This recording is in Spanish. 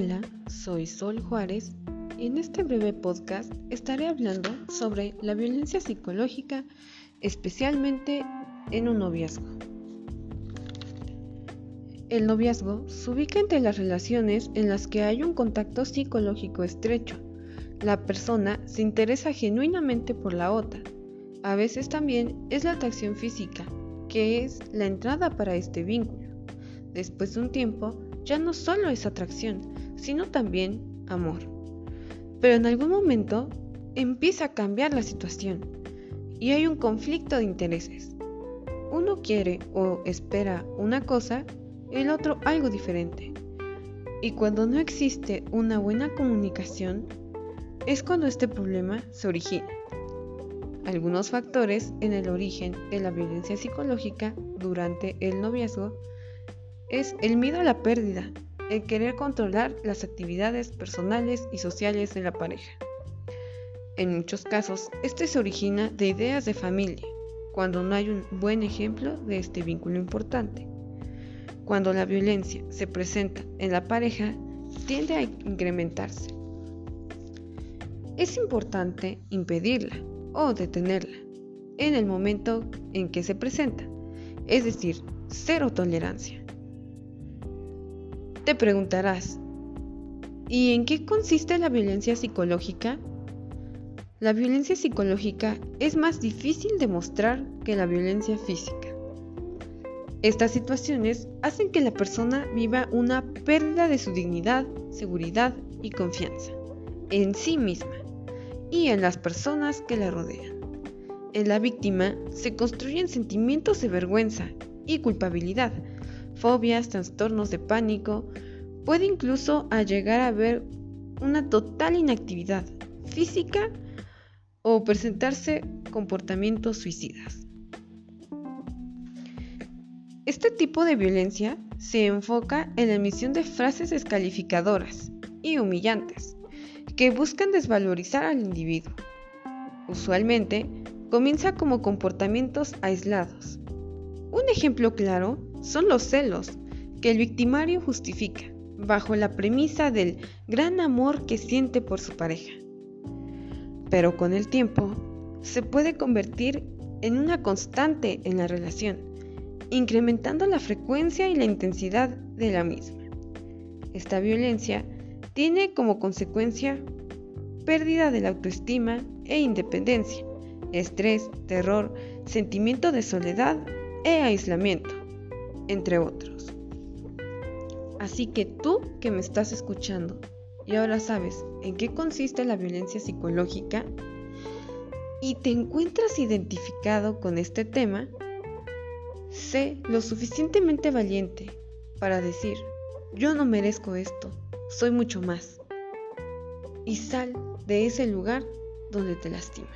Hola, soy Sol Juárez y en este breve podcast estaré hablando sobre la violencia psicológica, especialmente en un noviazgo. El noviazgo se ubica entre las relaciones en las que hay un contacto psicológico estrecho. La persona se interesa genuinamente por la otra. A veces también es la atracción física, que es la entrada para este vínculo. Después de un tiempo, ya no solo es atracción, sino también amor. Pero en algún momento empieza a cambiar la situación y hay un conflicto de intereses. Uno quiere o espera una cosa, el otro algo diferente. Y cuando no existe una buena comunicación, es cuando este problema se origina. Algunos factores en el origen de la violencia psicológica durante el noviazgo es el miedo a la pérdida, el querer controlar las actividades personales y sociales de la pareja. En muchos casos, este se origina de ideas de familia, cuando no hay un buen ejemplo de este vínculo importante. Cuando la violencia se presenta en la pareja, tiende a incrementarse. Es importante impedirla o detenerla en el momento en que se presenta, es decir, cero tolerancia. Te preguntarás, ¿y en qué consiste la violencia psicológica? La violencia psicológica es más difícil de mostrar que la violencia física. Estas situaciones hacen que la persona viva una pérdida de su dignidad, seguridad y confianza en sí misma y en las personas que la rodean. En la víctima se construyen sentimientos de vergüenza y culpabilidad, fobias, trastornos de pánico, puede incluso llegar a haber una total inactividad física o presentarse comportamientos suicidas. Este tipo de violencia se enfoca en la emisión de frases descalificadoras y humillantes que buscan desvalorizar al individuo. Usualmente comienza como comportamientos aislados. Un ejemplo claro son los celos que el victimario justifica bajo la premisa del gran amor que siente por su pareja. Pero con el tiempo se puede convertir en una constante en la relación, incrementando la frecuencia y la intensidad de la misma. Esta violencia tiene como consecuencia pérdida de la autoestima e independencia, estrés, terror, sentimiento de soledad e aislamiento entre otros. Así que tú que me estás escuchando y ahora sabes en qué consiste la violencia psicológica y te encuentras identificado con este tema, sé lo suficientemente valiente para decir, yo no merezco esto, soy mucho más. Y sal de ese lugar donde te lastiman.